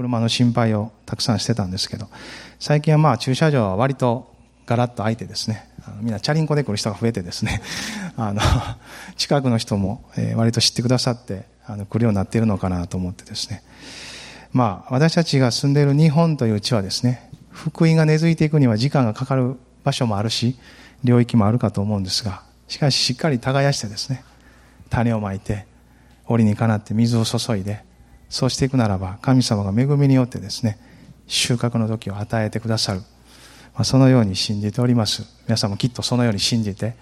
車の心配をたくさんしてたんですけど、最近はまあ駐車場は割とガラッと空いてですね、あのみんなチャリンコで来る人が増えてですね、あの、近くの人も、え割と知ってくださって、あの、来るようになっているのかなと思ってですね。まあ、私たちが住んでいる日本という地はですね、福音が根付いていくには時間がかかる場所もあるし、領域もあるかと思うんですが、しかししっかり耕してですね、種をまいて、折にかなって水を注いで、そうしていくならば、神様が恵みによってですね、収穫の時を与えてくださる。まあ、そのように信じております。皆さんもきっとそのように信じて、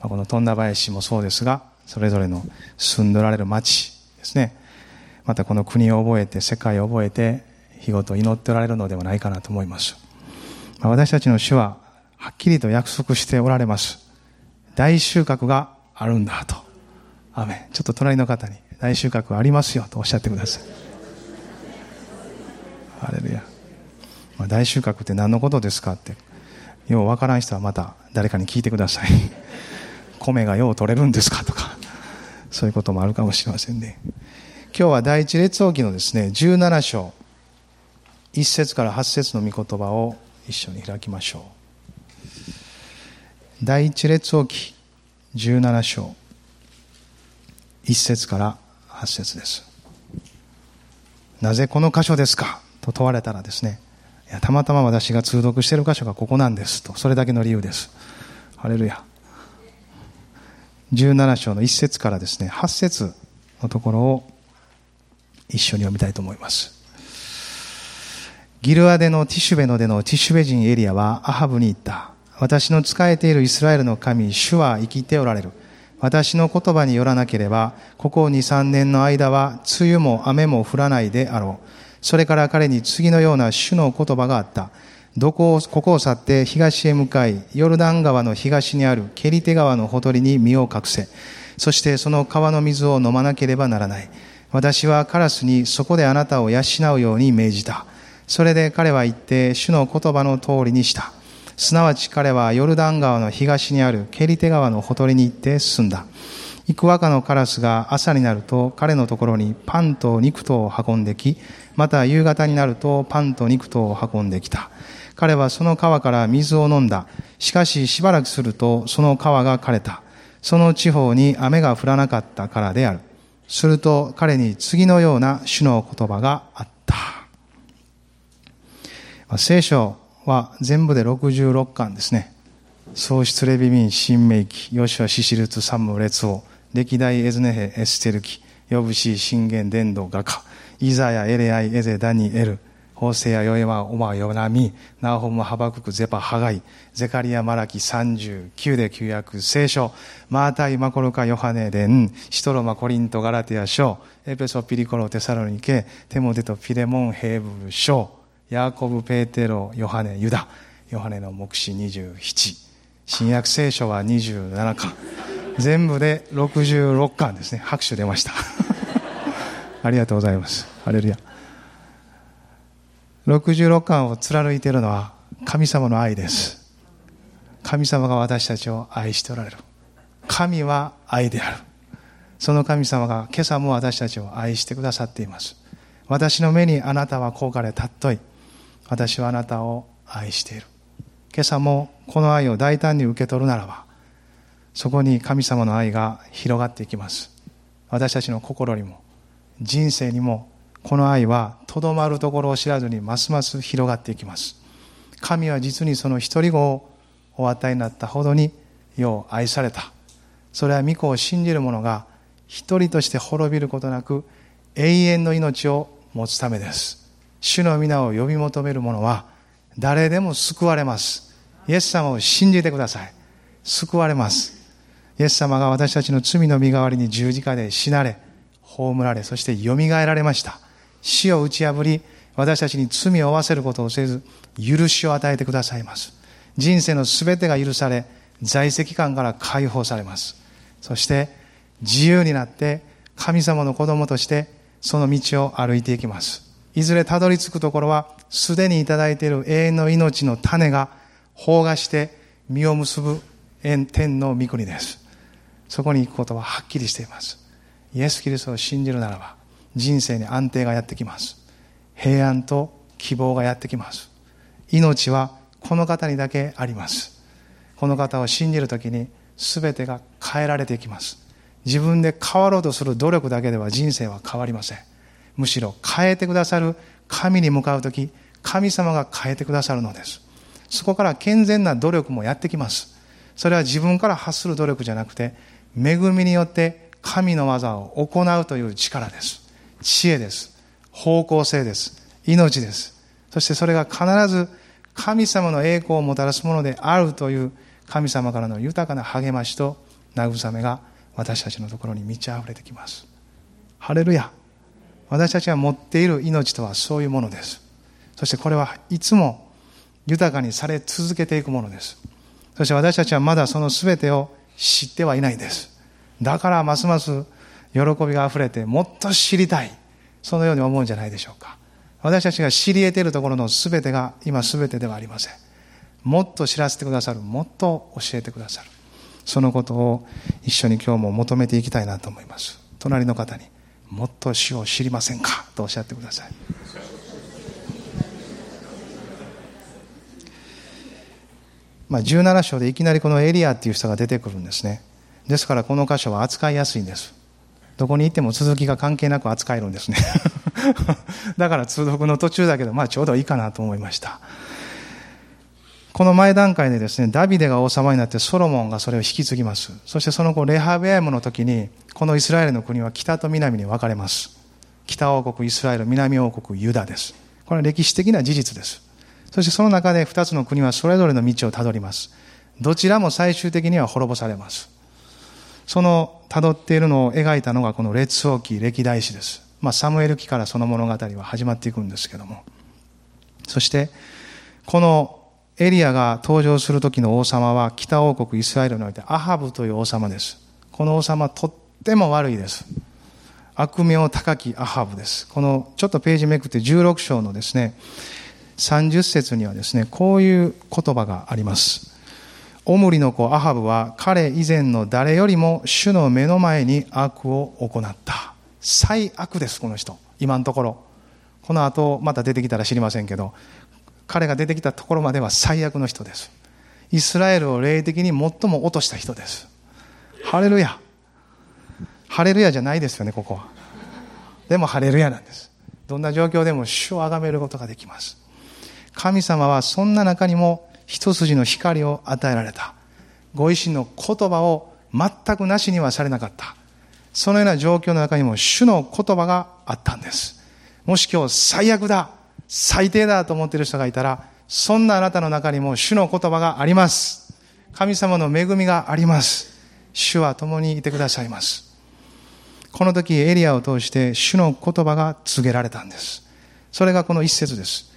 まあ、この富田林もそうですが、それぞれの住んでおられる町ですね、またこの国を覚えて、世界を覚えて、日ごと祈っておられるのではないかなと思います。まあ、私たちの主は、はっきりと約束しておられます。大収穫があるんだと。アちょっと隣の方に大収穫ありますよとおっしゃってください。ハレルヤ。まあ、大収穫って何のことですかって、ようわからん人はまた誰かに聞いてください。米がよう取れるんですかとか、そういうこともあるかもしれませんね。今日は第一列王記のですね、17章、1節から8節の御言葉を一緒に開きましょう。第一列王記17章、1節から8節です。なぜこの箇所ですか？と問われたらですね、いやたまたま私が通読している箇所がここなんですと、それだけの理由です。ハレルヤ。17章の1節からですね、8節のところを一緒に読みたいと思います。ギルアデのティシュベのでのティシュベ人エリアはアハブに言った。私の仕えているイスラエルの神、主は生きておられる。私の言葉によらなければ、ここ2、3年の間は、梅雨も雨も降らないであろう。それから彼に次のような主の言葉があった。どこを、ここを去って東へ向かい、ヨルダン川の東にあるケリテ川のほとりに身を隠せ。そしてその川の水を飲まなければならない。私はカラスにそこであなたを養うように命じた。それで彼は言って主の言葉の通りにした。すなわち彼はヨルダン川の東にあるケリテ川のほとりに行って進んだ。行く若のカラスが朝になると彼のところにパンと肉とを運んでき、また夕方になるとパンと肉とを運んできた。彼はその川から水を飲んだ。しかししばらくするとその川が枯れた。その地方に雨が降らなかったからである。すると彼に次のような主の言葉があった。聖書は全部で66巻ですね。創出レビミン、新明記、ヨシュア、シシルツ、サム、列王、歴代エズネヘ、エステル記、ヨブシー、信玄、伝道、画家、イザヤ、エレアイ、エゼ、ダニ、エル、ホセヤ、ヨエマ、オマ、ヨナミ、ナホム、ハバクク、ゼパ、ハガイ、ゼカリア、マラキ、39で旧約、聖書、マータイ、マコルカ、ヨハネ、レン、シトロマ、コリント、ガラテヤ、書、エペソ、ピリコロ、テサロニケ、テモテとピレモン、ヘーブル、書、ヤーコブ、ペーテロ、ヨハネ、ユダ、ヨハネの目視27、新約聖書は27巻。全部で66巻ですね。拍手出ました。ありがとうございます。ハレルヤ。66巻を貫いているのは神様の愛です。神様が私たちを愛しておられる。神は愛である。その神様が今朝も私たちを愛してくださっています。私の目にあなたは高価で尊い。私はあなたを愛している。今朝もこの愛を大胆に受け取るならば、そこに神様の愛が広がっていきます。私たちの心にも、人生にも、この愛はとどまるところを知らずにますます広がっていきます。神は実にその一人子をお与えになったほどによう愛された。それは御子を信じる者が一人として滅びることなく永遠の命を持つためです。主の皆を呼び求める者は誰でも救われます。イエス様を信じてください。救われます。イエス様が私たちの罪の身代わりに十字架で死なれ、葬られ、そして蘇られました。死を打ち破り、私たちに罪を負わせることをせず、許しを与えてくださいます。人生のすべてが許され、在籍感から解放されます。そして、自由になって、神様の子供として、その道を歩いていきます。いずれたどり着くところは、すでにいただいている永遠の命の種が、放芽して実を結ぶ天の御国です。そこに行くことははっきりしています。イエス・キリストを信じるならば、人生に安定がやってきます。平安と希望がやってきます命はこの方にだけありますこの方を信じるときに全てが変えられていきます自分で変わろうとする努力だけでは人生は変わりませんむしろ変えてくださる神に向かうとき神様が変えてくださるのです。そこから健全な努力もやってきます。それは自分から発する努力じゃなくて恵みによって神の技を行うという力です。知恵です。方向性です。命です。そしてそれが必ず神様の栄光をもたらすものであるという神様からの豊かな励ましと慰めが私たちのところに満ち溢れてきます。ハレルヤ。私たちが持っている命とはそういうものです。そしてこれはいつも豊かにされ続けていくものです。そして私たちはまだその全てを知ってはいないです。だからますます喜びがあふれてもっと知りたい。そのように思うんじゃないでしょうか。私たちが知り得ているところの全てが今全てではありません。もっと知らせてくださる。もっと教えてくださる。そのことを一緒に今日も求めていきたいなと思います。隣の方に。もっと主を知りませんかとおっしゃってください。まあ、17章でいきなりこのエリアっていう人が出てくるんですね。ですからこの箇所は扱いやすいんです。どこに行っても続きが関係なく扱えるんですね。だから通読の途中だけどまあちょうどいいかなと思いました。この前段階でですね、ダビデが王様になってソロモンがそれを引き継ぎます。そしてその後、レハベアムの時に、このイスラエルの国は北と南に分かれます。北王国イスラエル、南王国ユダです。これは歴史的な事実です。そしてその中で二つの国はそれぞれの道をたどります。どちらも最終的には滅ぼされます。その辿っているのを描いたのがこの列王記歴代史です。まあ、サムエル記からその物語は始まっていくんですけども。そして、このエリアが登場する時の王様は北王国イスラエルにおいてアハブという王様です。この王様とっても悪いです。悪名高きアハブです。このちょっとページめくって16章のですね、30節にはですね、こういう言葉があります。オムリの子アハブは彼以前の誰よりも主の目の前に悪を行った。最悪です、この人。今のところ。この後、また出てきたら知りませんけど、彼が出てきたところまでは最悪の人です。イスラエルを霊的に最も落とした人です。ハレルヤ。ハレルヤじゃないですよね、ここは。でもハレルヤなんです。どんな状況でも主を崇めることができます。神様はそんな中にも一筋の光を与えられた。ご自身の言葉を全くなしにはされなかった。そのような状況の中にも主の言葉があったんです。もし今日最悪だ。最低だと思っている人がいたら、そんなあなたの中にも主の言葉があります。神様の恵みがあります。主は共にいてくださいます。この時エリアを通して主の言葉が告げられたんです。それがこの一節です。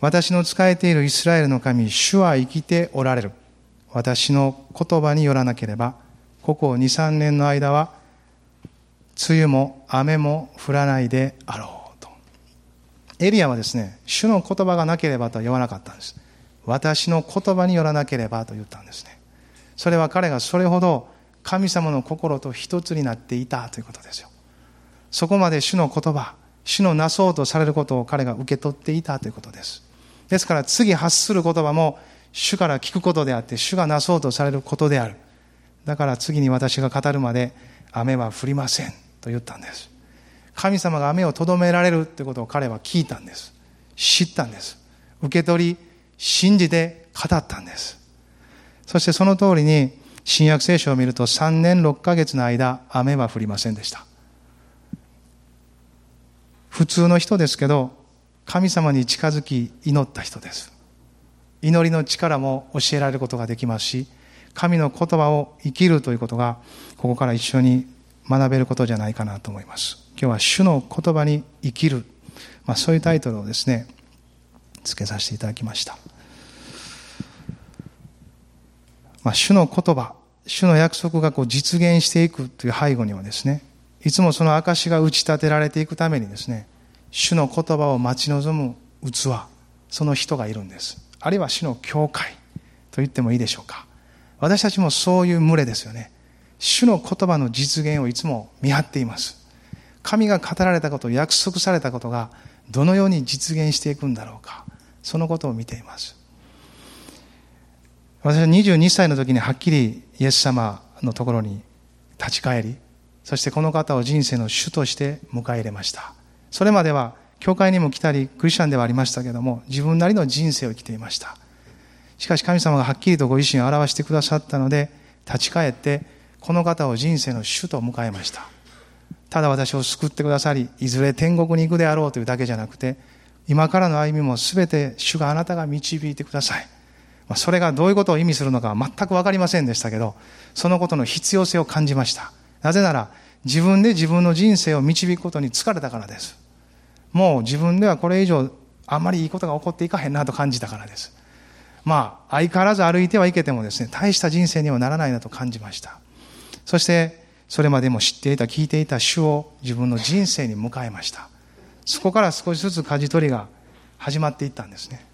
私の仕えているイスラエルの神、主は生きておられる。私の言葉によらなければ、ここ2、3年の間は、梅雨も雨も降らないであろう。エリアはですね、主の言葉がなければとは言わなかったんです。私の言葉によらなければと言ったんですね。それは彼がそれほど神様の心と一つになっていたということですよ。そこまで主の言葉、主のなそうとされることを彼が受け取っていたということです。ですから次発する言葉も主から聞くことであって主がなそうとされることである。だから次に私が語るまで雨は降りませんと言ったんです。神様が雨をとどめられるということを彼は聞いたんです。知ったんです。受け取り、信じて語ったんです。そしてその通りに、新約聖書を見ると3年6ヶ月の間、雨は降りませんでした。普通の人ですけど、神様に近づき祈った人です。祈りの力も教えられることができますし、神の言葉を生きるということが、ここから一緒に学べることじゃないかなと思います。今日は主の言葉に生きる、まあ、そういうタイトルをですね付けさせていただきました、まあ、主の言葉主の約束がこう実現していくという背後にはですねいつもその証が打ち立てられていくためにですね主の言葉を待ち望む器その人がいるんです。あるいは主の教会と言ってもいいでしょうか。私たちもそういう群れですよね。主の言葉の実現をいつも見張っています。神が語られたこと、約束されたことがどのように実現していくんだろうか。そのことを見ています。私は22歳の時にはっきりイエス様のところに立ち返りそしてこの方を人生の主として迎え入れました。それまでは教会にも来たりクリスチャンではありましたけども自分なりの人生を生きていました。しかし神様がはっきりとご自身を表してくださったので立ち返ってこの方を人生の主と迎えました。ただ私を救ってくださりいずれ天国に行くであろうというだけじゃなくて今からの歩みも全て主があなたが導いてください。まそれがどういうことを意味するのか全く分かりませんでしたけどそのことの必要性を感じました。なぜなら自分で自分の人生を導くことに疲れたからです。もう自分ではこれ以上あんまりいいことが起こっていかへんなと感じたからです。まあ相変わらず歩いてはいけてもですね大した人生にはならないなと感じました。そしてそれまでも知っていた聞いていた主を自分の人生に迎えました。そこから少しずつ舵取りが始まっていったんですね、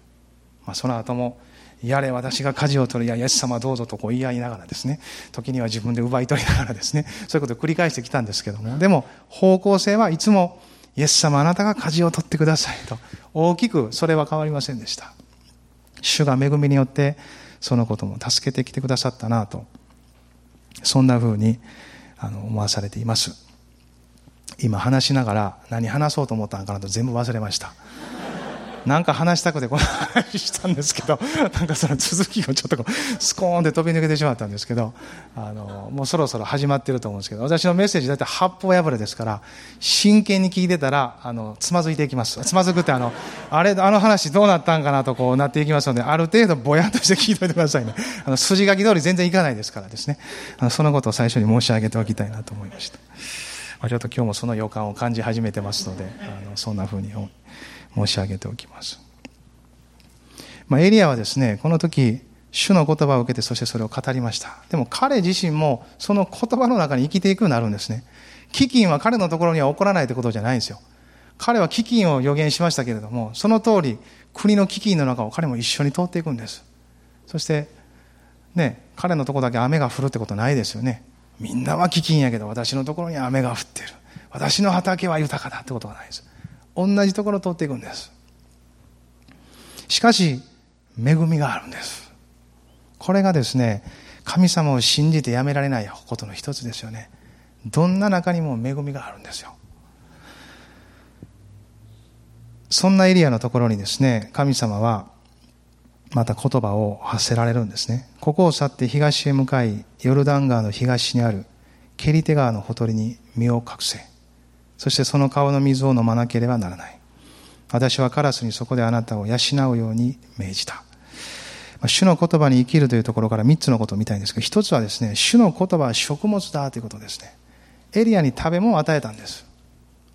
まあ、その後もやれ私が舵を取る。やイエス様どうぞとこう言い合いながらですね。時には自分で奪い取りながらですね。そういうことを繰り返してきたんですけども。でも方向性はいつもイエス様あなたが舵を取ってくださいと。大きくそれは変わりませんでした。主が恵みによってそのことも助けてきてくださったなと。そんな風にあの思わされています。今話しながら何話そうと思ったのかなと全部忘れました。なんか話したくてこの話したんですけど、なんかその続きをちょっとこうスコーンで飛び抜けてしまったんですけど、あの、もうそろそろ始まってると思うんですけど、私のメッセージだいたい八方破れですから、真剣に聞いてたら、あの、つまずいていきます。つまずくってあの、あれ、あの話どうなったんかなとこうなっていきますので、ある程度ぼやっとして聞いておいてくださいね。あの、筋書き通り全然いかないですからですね。あの、そのことを最初に申し上げておきたいなと思いました。まあ、ちょっと今日もその予感を感じ始めてますので、あのそんなふうに思い申し上げておきます。まあ、エリアはですね、この時、主の言葉を受けて、そしてそれを語りました。でも彼自身もその言葉の中に生きていくようになるんですね。飢饉は彼のところには起こらないということじゃないんですよ。彼は飢饉を予言しましたけれども、その通り、国の飢饉の中を彼も一緒に通っていくんです。そして、ね、彼のところだけ雨が降るってことないですよね。みんなは飢饉やけど、私のところに雨が降ってる。私の畑は豊かだってことがないです。同じところを通っていくんです。しかし、恵みがあるんです。これがですね、神様を信じてやめられないことの一つですよね。どんな中にも恵みがあるんですよ。そんなエリアのところにですね、神様はまた言葉を発せられるんですね。ここを去って東へ向かい、ヨルダン川の東にあるケリテ川のほとりに身を隠せ。そしてその川の水を飲まなければならない。私はカラスにそこであなたを養うように命じた。主の言葉に生きるというところから3つのことを見たいんですけど、一つはですね、主の言葉は食物だということですね。エリアに食べ物を与えたんです。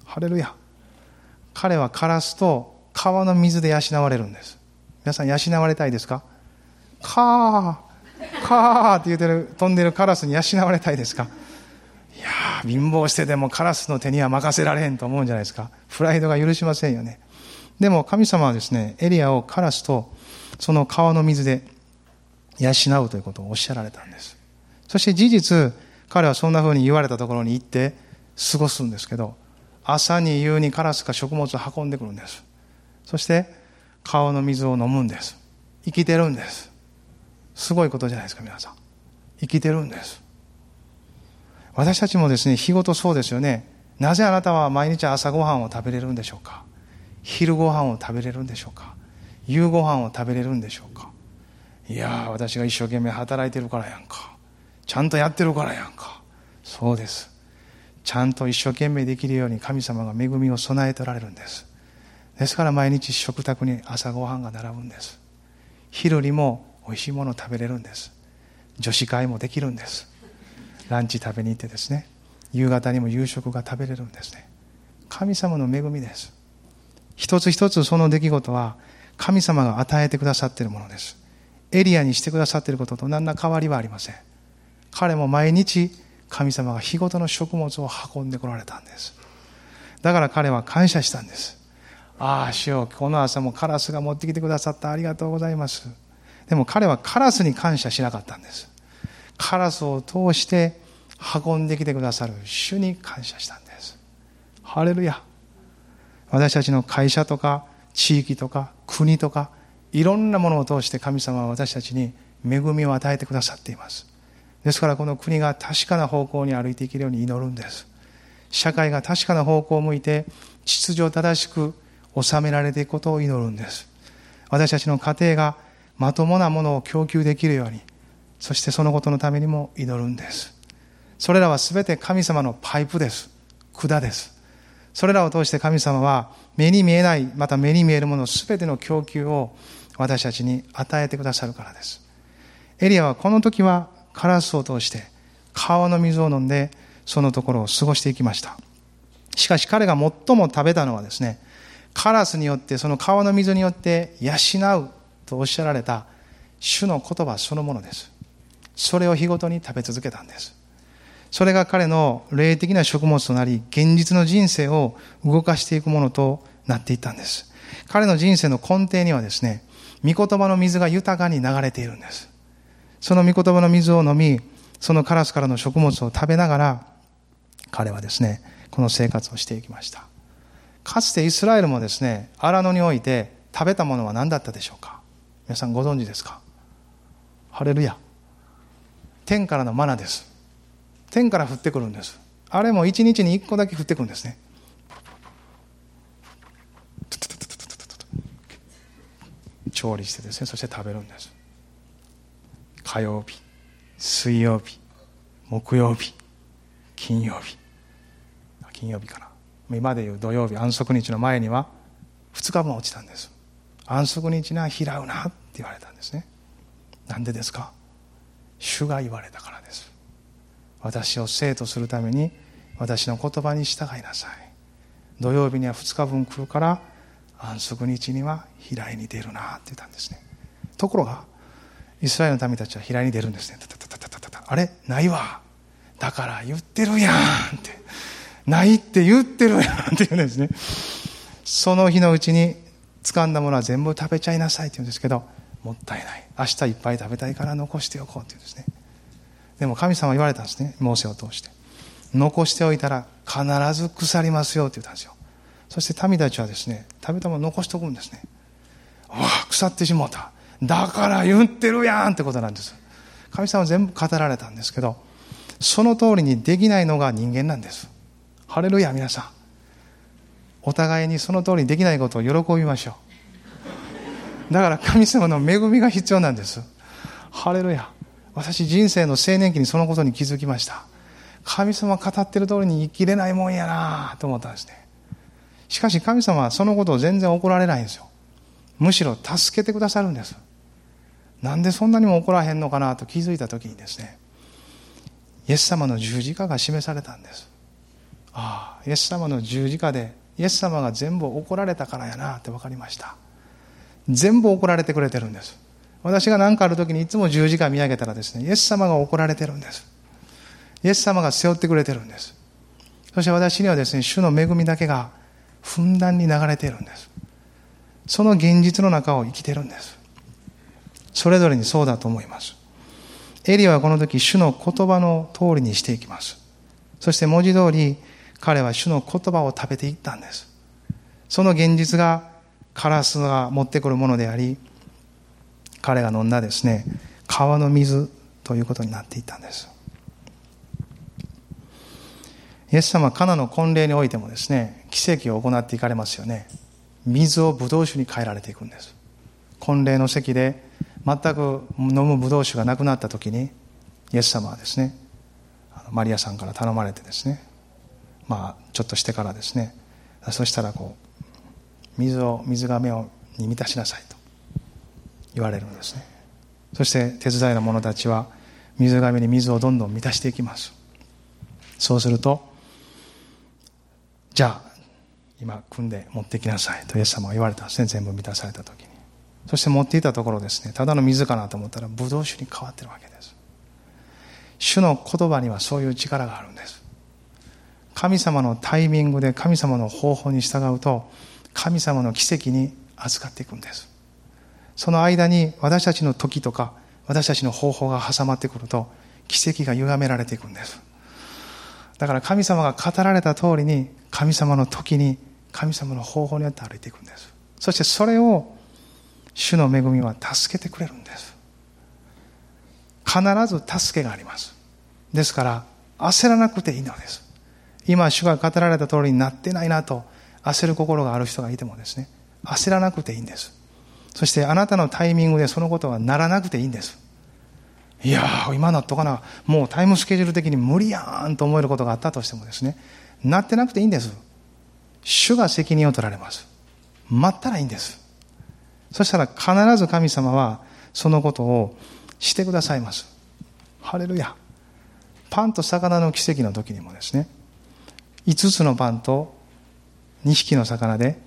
ハレルヤ。彼はカラスと川の水で養われるんです。皆さん養われたいですか？カー、カーって言ってる、飛んでるカラスに養われたいですか？いや、貧乏してでもカラスの手には任せられへんと思うんじゃないですか。プライドが許しませんよね。でも神様はですね、エリアをカラスとその川の水で養うということをおっしゃられたんです。そして事実、彼はそんな風に言われたところに行って過ごすんですけど、朝に夕にカラスが食物を運んでくるんです。そして川の水を飲むんです。生きてるんです。すごいことじゃないですか、皆さん。生きてるんです。私たちもですね、日ごとそうですよね。なぜあなたは毎日朝ごはんを食べれるんでしょうか？昼ごはんを食べれるんでしょうか？夕ごはんを食べれるんでしょうか？いや私が一生懸命働いてるからやんか。ちゃんとやってるからやんか。そうです。ちゃんと一生懸命できるように神様が恵みを備えておられるんです。ですから毎日食卓に朝ごはんが並ぶんです。昼にも美味しいものを食べれるんです。女子会もできるんです。ランチ食べに行ってですね夕方にも夕食が食べれるんですね神様の恵みです一つ一つその出来事は神様が与えてくださっているものです。エリアにしてくださっていることと何ら変わりはありません。彼も毎日神様が日ごとの食物を運んでこられたんです。だから彼は感謝したんです。ああ、主よ、この朝もカラスが持ってきてくださった。ありがとうございます。でも彼はカラスに感謝しなかったんです。カラスを通して運んできてくださる主に感謝したんです。ハレルヤ。私たちの会社とか地域とか国とかいろんなものを通して神様は私たちに恵みを与えてくださっていますですからこの国が確かな方向に歩いていけるように祈るんです社会が確かな方向を向いて秩序正しく収められていくことを祈るんです私たちの家庭がまともなものを供給できるようにそしてそのことのためにも祈るんです。それらは全て神様のパイプです。管です。それらを通して神様は目に見えないまた目に見えるもの全ての供給を私たちに与えてくださるからです。エリアはこの時はカラスを通して川の水を飲んでそのところを過ごしていきました。しかし彼が最も食べたのはですねカラスによってその川の水によって養うとおっしゃられた主の言葉そのものです。それを日ごとに食べ続けたんです。それが彼の霊的な食物となり現実の人生を動かしていくものとなっていったんです。彼の人生の根底にはですね御言葉の水が豊かに流れているんです。その御言葉の水を飲みそのカラスからの食物を食べながら彼はですねこの生活をしていきました。かつてイスラエルもですね荒野において食べたものは何だったでしょうか？皆さんご存知ですか？ハレルヤ。天からのマナです。天から降ってくるんです。あれも一日に一個だけ降ってくるんですね。調理してですね。そして食べるんです。火曜日水曜日木曜日金曜日。金曜日かな。今でいう土曜日安息日の前には2日分落ちたんです。安息日には開うなって言われたんですね。なんでですか？主が言われたからです。私を生とするために私の言葉に従いなさい。土曜日には2日分来るから安息日には開いに出るなって言ったんですね。ところがイスラエルの民たちは開いに出るんですね。あれ？ないわ。だから言ってるやんって。ないって言ってるやんって言うんですね。その日のうちに掴んだものは全部食べちゃいなさいって言うんですけどもったいない。明日いっぱい食べたいから残しておこうって言うんですね。でも神様は言われたんですね。モーセを通して。残しておいたら必ず腐りますよって言ったんですよ。そして民たちはですね食べたもの残しておくんですね。わあ腐ってしもうた。だから言ってるやんってことなんです。神様は全部語られたんですけどその通りにできないのが人間なんです。ハレルヤ皆さん。お互いにその通りにできないことを喜びましょう。だから神様の恵みが必要なんです。ハレルヤ。私人生の青年期にそのことに気づきました。神様語ってる通りに生きれないもんやなと思ったんですね。しかし神様はそのことを全然怒られないんですよ。むしろ助けてくださるんです。なんでそんなにも怒らへんのかなと気づいた時にですね。イエス様の十字架が示されたんです。ああイエス様の十字架でイエス様が全部怒られたからやなって分かりました全部怒られてくれてるんです。私が何かある時にいつも十字架見上げたらですねイエス様が怒られてるんです。イエス様が背負ってくれてるんです。そして私にはですね主の恵みだけがふんだんに流れているんです。その現実の中を生きてるんです。それぞれにそうだと思います。エリはこの時主の言葉の通りにしていきます。そして文字通り彼は主の言葉を食べていったんです。その現実がカラスが持ってくるものであり彼が飲んだですね川の水ということになっていったんです。イエス様はカナの婚礼においてもですね奇跡を行っていかれますよね。水をブドウ酒に変えられていくんです。婚礼の席で全く飲むブドウ酒がなくなった時にイエス様はですねマリアさんから頼まれてですねまあちょっとしてからですねそしたらこう水を水が目をに満たしなさいと言われるんですね。そして手伝いの者たちは水がめに水をどんどん満たしていきます。そうするとじゃあ今組んで持ってきなさいとイエス様は言われた。んですね全部満たされた時に。そして持っていたところですね。ただの水かなと思ったらブドウ酒に変わってるわけです。主の言葉にはそういう力があるんです。神様のタイミングで神様の方法に従うと神様の奇跡に預かっていくんですその間に私たちの時とか私たちの方法が挟まってくると奇跡が歪められていくんですだから神様が語られた通りに神様の時に神様の方法によって歩いていくんです。そしてそれを主の恵みは助けてくれるんです。必ず助けがあります。ですから、焦らなくていいのです。今、主が語られた通りになってないなと焦る心がある人がいてもですね、焦らなくていいんです。そしてあなたのタイミングでそのことはならなくていいんです。いやー、今なっとかな、もうタイムスケジュール的に無理やんと思えることがあったとしてもですね、なってなくていいんです。主が責任を取られます。待ったらいいんです。そしたら必ず神様はそのことをしてくださいます。ハレルヤ。パンと魚の奇跡の時にもですね、5つのパンと2匹の魚で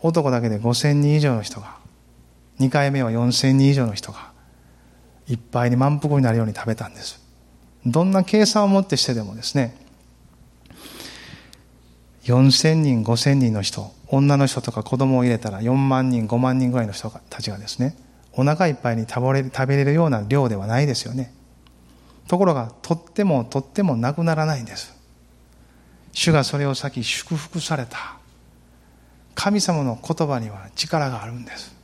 男だけで5000人以上の人が、2回目は4000人以上の人が、いっぱいに満腹になるように食べたんです。どんな計算をもってしてでもですね、4000人、5000人の人、女の人とか子供を入れたら4万人、5万人ぐらいの人たちがですね、お腹いっぱいに食べれる食べれるような量ではないですよね。ところが、とってもとってもなくならないんです。主がそれを先祝福された。神様の言葉には力があるんです。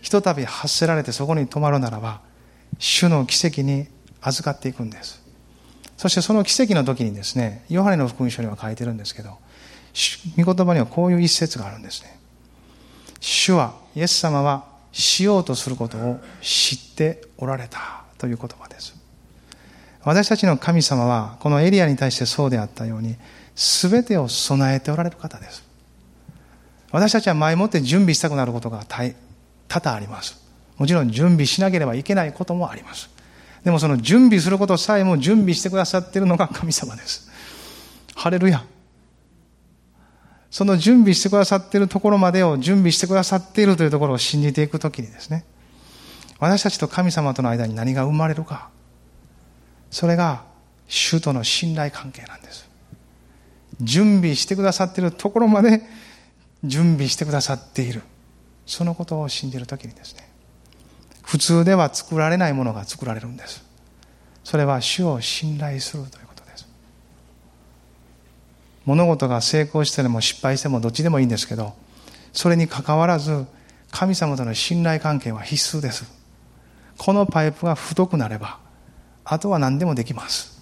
ひとたび発せられてそこに止まるならば、主の奇跡に預かっていくんです。そしてその奇跡の時にですね、ヨハネの福音書には書いてるんですけど、御言葉にはこういう一節があるんですね。主は、イエス様はしようとすることを知っておられたという言葉です。私たちの神様は、このエリアに対してそうであったように、すべてを備えておられる方です。私たちは前もって準備したくなることが多々あります。もちろん準備しなければいけないこともあります。でもその準備することさえも準備してくださっているのが 神様です。ハレルヤ。その準備してくださっているところまでを準備してくださっているというところを信じていくときにですね、私たちと神様との間に何が生まれるか、それが主との信頼関係なんです。準備してくださっているところまで準備してくださっている。そのことを信じるときにですね、普通では作られないものが作られるんです。それは主を信頼するということです。物事が成功しても失敗してもどっちでもいいんですけど、それにかかわらず、神様との信頼関係は必須です。このパイプが太くなれば、あとは何でもできます。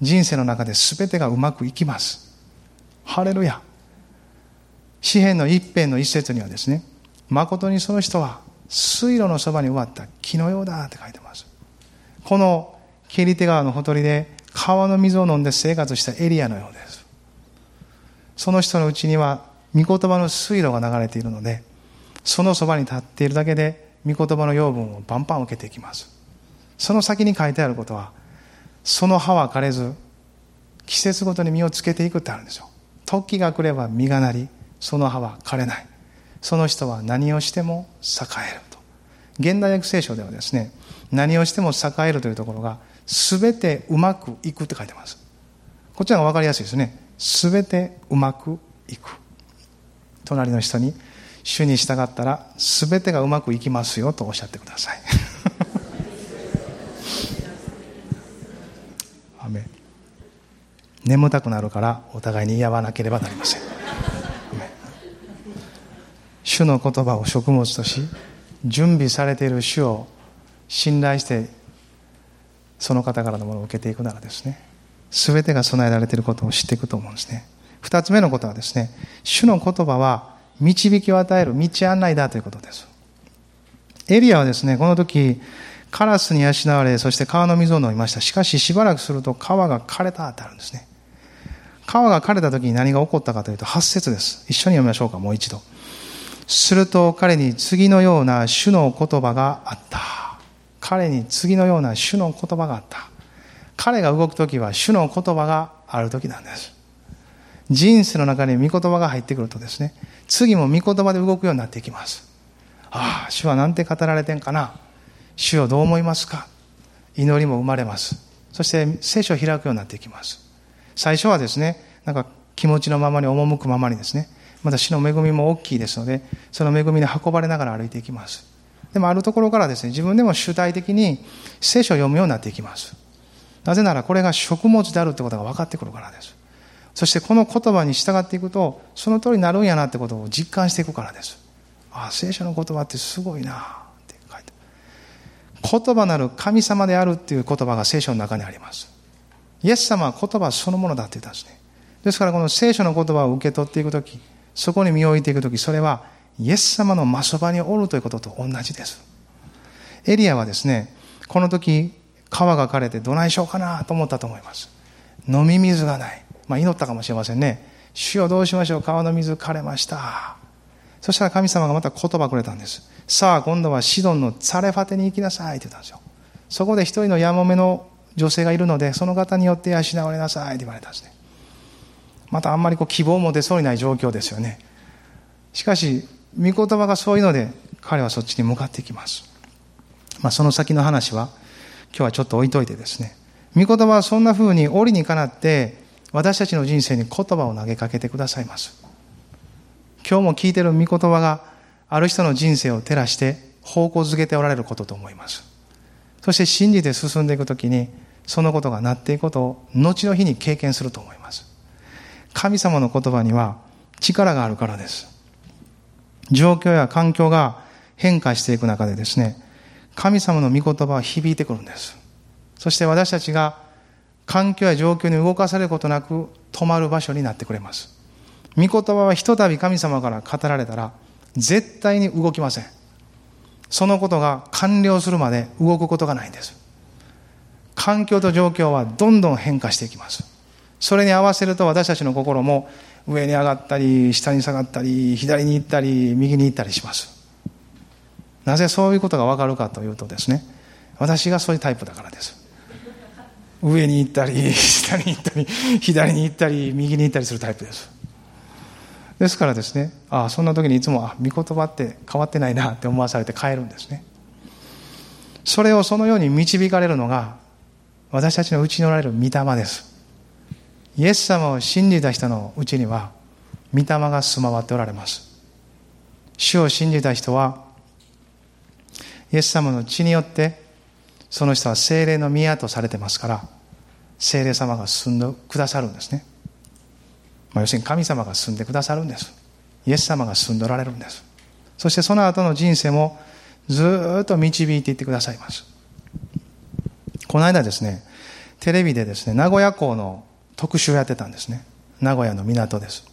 人生の中で全てがうまくいきます。ハレルヤ。詩篇の一辺の一節にはですね、誠にその人は水路のそばに植わった木のようだって書いてます。このケリテ川のほとりで川の水を飲んで生活したエリアのようです。その人のうちには御言葉の水路が流れているので、そのそばに立っているだけで御言葉の養分をバンバン受けていきます。その先に書いてあることは、その葉は枯れず、季節ごとに実をつけていくってあるんですよ。時が来れば実がなり、その葉は枯れない。その人は何をしても栄えると。現代訳聖書ではですね、何をしても栄えるというところが、すべてうまくいくって書いてます。こっちの方が分かりやすいですね。すべてうまくいく。隣の人に、主に従ったら、すべてがうまくいきますよとおっしゃってください 雨。眠たくなるからお互いに言い合わなければなりません。主の言葉を食物とし準備されている主を信頼してその方からのものを受けていくならですね。全てが備えられていることを知っていくと思うんですね。二つ目のことはですね主の言葉は導きを与える道案内だということです。エリアはですねこの時カラスに養われそして川の水を飲みました。しかししばらくすると川が枯れたってあるんですね。川が枯れた時に何が起こったかというと8節です。一緒に読みましょうかもう一度。すると彼に次のような主の言葉があった。彼に次のような主の言葉があった。彼が動くときは主の言葉があるときなんです。人生の中に御言葉が入ってくるとですね、次も御言葉で動くようになっていきます。ああ、主はなんて語られてんかな。主をどう思いますか祈りも生まれます。そして聖書を開くようになっていきます。最初はですね、なんか気持ちのままに赴くままにですね、また死の恵みも大きいですので、その恵みに運ばれながら歩いていきます。でもあるところからですね、自分でも主体的に聖書を読むようになっていきます。なぜならこれが食物であるということが分かってくるからです。そしてこの言葉に従っていくと、その通りになるんやなってことを実感していくからです。ああ、聖書の言葉ってすごいなって書いて言葉なる神様であるっていう言葉が聖書の中にあります。イエス様は言葉そのものだって言ったんですね。ですからこの聖書の言葉を受け取っていくとき、そこに身を置いていくとき、それはイエス様の真そばにおるということと同じです。エリアはですね、この時、川が枯れてどないしようかなと思ったと思います。飲み水がない。まあ祈ったかもしれませんね。主よどうしましょう？川の水枯れました。そしたら神様がまた言葉くれたんです。さあ今度はシドンのツレファテに行きなさいって言ったんですよ。そこで一人のやもめの女性がいるので、その方によって養われなさいって言われたんですね。またあんまりこう希望も出そうにない状況ですよね。しかし、御言葉がそういうので、彼はそっちに向かっていきます。まあ、その先の話は、今日はちょっと置いといてですね。御言葉はそんな風に折にかなって、私たちの人生に言葉を投げかけてくださいます。今日も聞いてる御言葉がある人の人生を照らして方向づけておられることと思います。そして信じて進んでいくときに、そのことがなっていくことを後の日に経験すると思います。神様の言葉には力があるからです。状況や環境が変化していく中でですね、神様の御言葉は響いてくるんです。そして私たちが環境や状況に動かされることなく止まる場所になってくれます。御言葉はひとたび神様から語られたら絶対に動きません。そのことが完了するまで動くことがないんです。環境と状況はどんどん変化していきます。それに合わせると私たちの心も上に上がったり、下に下がったり、左に行ったり、右に行ったりします。なぜそういうことがわかるかというとですね、私がそういうタイプだからです。上に行ったり、下に行ったり、左に行ったり、右に行ったりするタイプです。ですからですね、ああ、そんな時にいつも、あ、御言葉って変わってないなって思わされて帰るんですね。それをそのように導かれるのが、私たちのうちにおられる御霊です。イエス様を信じた人のうちには、御霊が住まわっておられます。主を信じた人は、イエス様の血によって、その人は精霊の宮とされてますから、精霊様が住んでくださるんですね。まあ、要するに神様が住んでくださるんです。イエス様が住んでおられるんです。そしてその後の人生もずっと導いていってくださいます。この間ですね、テレビでですね、名古屋港の特集をやってたんですね。名古屋の港です。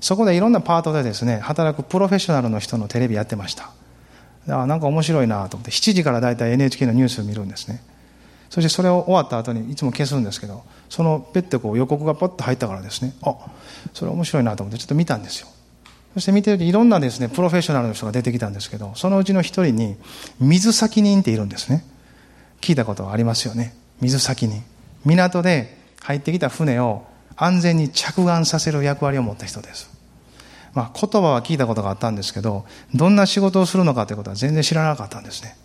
そこでいろんなパートでですね、働くプロフェッショナルの人のテレビやってました。あなんか面白いなと思って、7時からだいたい NHK のニュースを見るんですね。そしてそれを終わった後にいつも消すんですけど、そのペッてこう予告がポッと入ったからですね、あ、それ面白いなと思ってちょっと見たんですよ。そして見てるといろんなですね、プロフェッショナルの人が出てきたんですけど、そのうちの一人に水先人っているんですね。聞いたことありますよね。水先人。港で入ってきた船を安全に着岸させる役割を持った人です。まあ、言葉は聞いたことがあったんですけど、どんな仕事をするのかということは全然知らなかったんですね。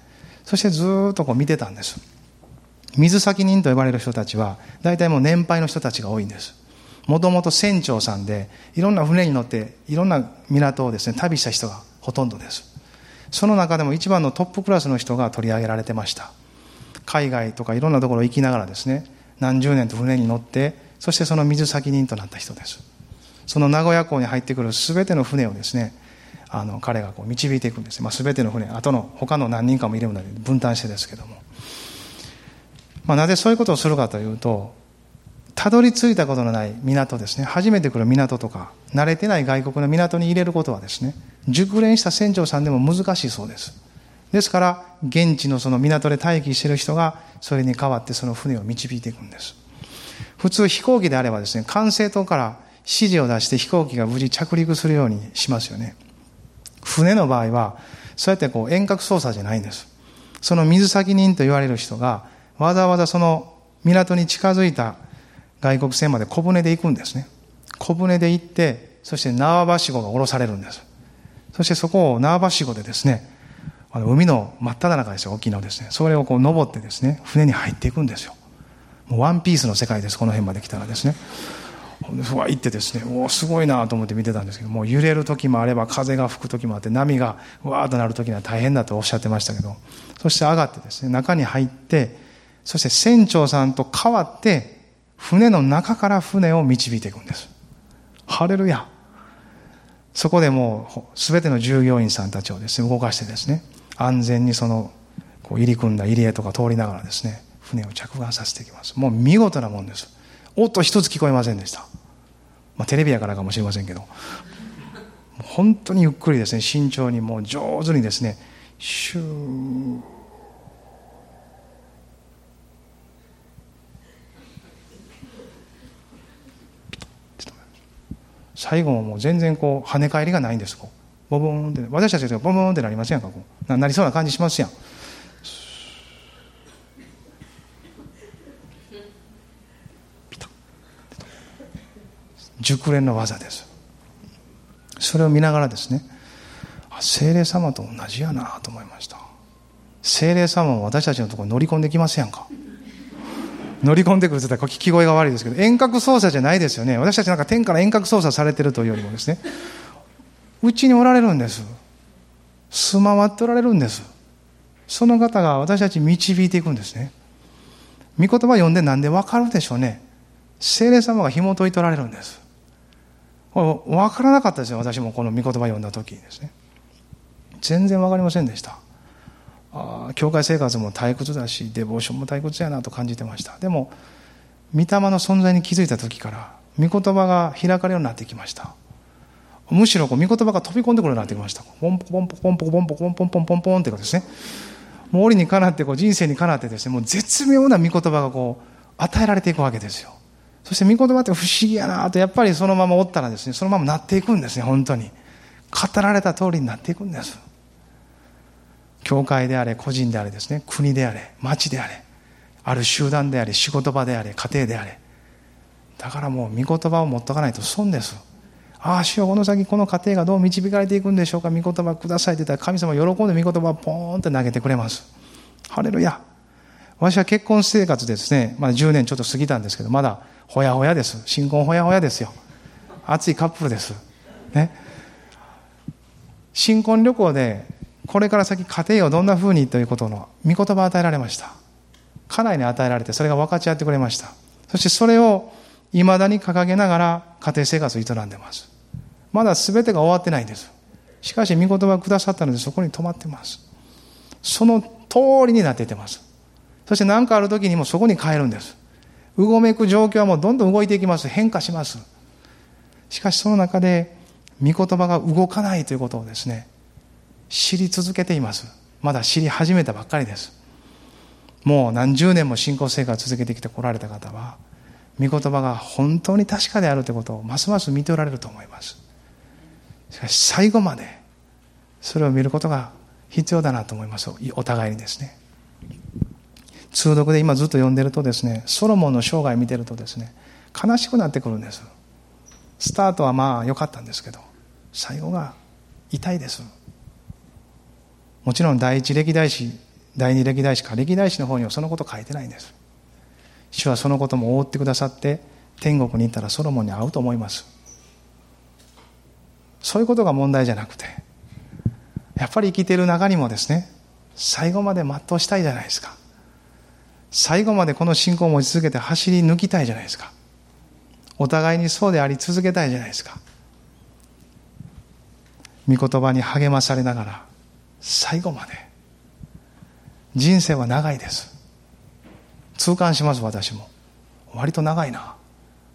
そしてずっとこう見てたんです。水先人と呼ばれる人たちは、大体もう年配の人たちが多いんです。もともと船長さんで、いろんな船に乗って、いろんな港をですね、旅した人がほとんどです。その中でも一番のトップクラスの人が取り上げられてました。海外とかいろんなところ行きながらですね、何十年と船に乗って、そしてその水先人となった人です。その名古屋港に入ってくる全ての船をですね、あの彼がこう導いていくんです。まあ、全ての船、あとの他の何人かもいるので分担してですけども。まあ、なぜそういうことをするかというと、たどり着いたことのない港ですね、初めて来る港とか、慣れてない外国の港に入れることはですね、熟練した船長さんでも難しいそうです。ですから、現地のその港で待機している人が、それに代わってその船を導いていくんです。普通飛行機であればですね、管制塔から指示を出して飛行機が無事着陸するようにしますよね。船の場合は、そうやってこう遠隔操作じゃないんです。その水先人と言われる人が、わざわざその港に近づいた外国船まで小舟で行くんですね。小舟で行って、そして縄ばしごが下ろされるんです。そしてそこを縄ばしごでですね、あの海の真っ只中ですよ、沖のですね。それをこう登ってですね、船に入っていくんですよ。もうワンピースの世界です、この辺まで来たらですね。ふわ行ってですね、おお、すごいなと思って見てたんですけど、もう揺れる時もあれば、風が吹く時もあって、波がわーっとなる時には大変だとおっしゃってましたけど、そして上がってですね、中に入って、そして船長さんと代わって、船の中から船を導いていくんです。ハレルヤ。そこでもう、すべての従業員さんたちをですね、動かしてですね、安全にその、こう入り組んだ入り江とか通りながらですね、船を着岸させていきます。もう見事なもんです。音一つ聞こえませんでした。まあ、テレビやからかもしれませんけど、本当にゆっくりですね、慎重にもう上手にですね、シュー、最後ももう全然こう跳ね返りがないんです。こう。ボボンって私たちがボボンってなりませんかこう。なりそうな感じしますやん。熟練の技です。それを見ながらですね精霊様と同じやなと思いました。精霊様も私たちのところに乗り込んできますやんか。乗り込んでくるって言ったら聞き声が悪いですけど遠隔操作じゃないですよね。私たちなんか天から遠隔操作されてるというよりもですねうちにおられるんです。住まわっておられるんです。その方が私たち導いていくんですね。御言葉読んでなんでわかるでしょうね。精霊様が紐解いておられるんです。分からなかったですよ。私もこの御言葉読んだ時にですね。全然分かりませんでした。あ教会生活も退屈だしデボーションも退屈やなと感じてました。でも御霊の存在に気づいた時から御言葉が開かれるようになってきました。むしろこう御言葉が飛び込んでくるようになってきました。ポンポコポンポコポンポコポンポコポンポンポンポンポンってことですね。もう折にかなってこう人生にかなってですね。もう絶妙な御言葉がこう与えられていくわけですよ。そして御言葉って不思議やなとやっぱりそのままおったらですねそのままなっていくんですね。本当に。語られた通りになっていくんです。教会であれ個人であれですね。国であれ町であれある集団であれ仕事場であれ家庭であれ。だからもう御言葉を持っとかないと損です。ああ主よこの先この家庭がどう導かれていくんでしょうか御言葉くださいって言ったら神様喜んで御言葉をポーンって投げてくれます。ハレルヤ。私は結婚生活ですね、まあ、10年ちょっと過ぎたんですけどまだほやほやです。新婚ほやほやですよ。熱いカップルです。ね。新婚旅行でこれから先家庭をどんなふうにということの御言葉を与えられました。家内に与えられてそれが分かち合ってくれました。そしてそれを未だに掲げながら家庭生活を営んでます。まだ全てが終わってないんです。しかし御言葉をくださったのでそこに止まってます。その通りになっていってます。そして何かある時にもそこに帰るんです。うごめく状況はもうどんどん動いていきます。変化します。しかしその中で御言葉が動かないということをですね知り続けています。まだ知り始めたばっかりです。もう何十年も信仰生活を続けてきてこられた方は御言葉が本当に確かであるということをますます見ておられると思います。しかし最後までそれを見ることが必要だなと思います。お互いにですね。通読で今ずっと読んでるとですねソロモンの生涯見てるとですね悲しくなってくるんです。スタートはまあ良かったんですけど最後が痛いです。もちろん第一歴代史第二歴代史か歴代史の方にはそのこと書いてないんです。主はそのことも覆ってくださって天国に行ったらソロモンに会うと思います。そういうことが問題じゃなくてやっぱり生きている中にもですね最後まで全うしたいじゃないですか。最後までこの信仰を持ち続けて走り抜きたいじゃないですか。お互いにそうであり続けたいじゃないですか。御言葉に励まされながら最後まで。人生は長いです。痛感します私も。割と長いな。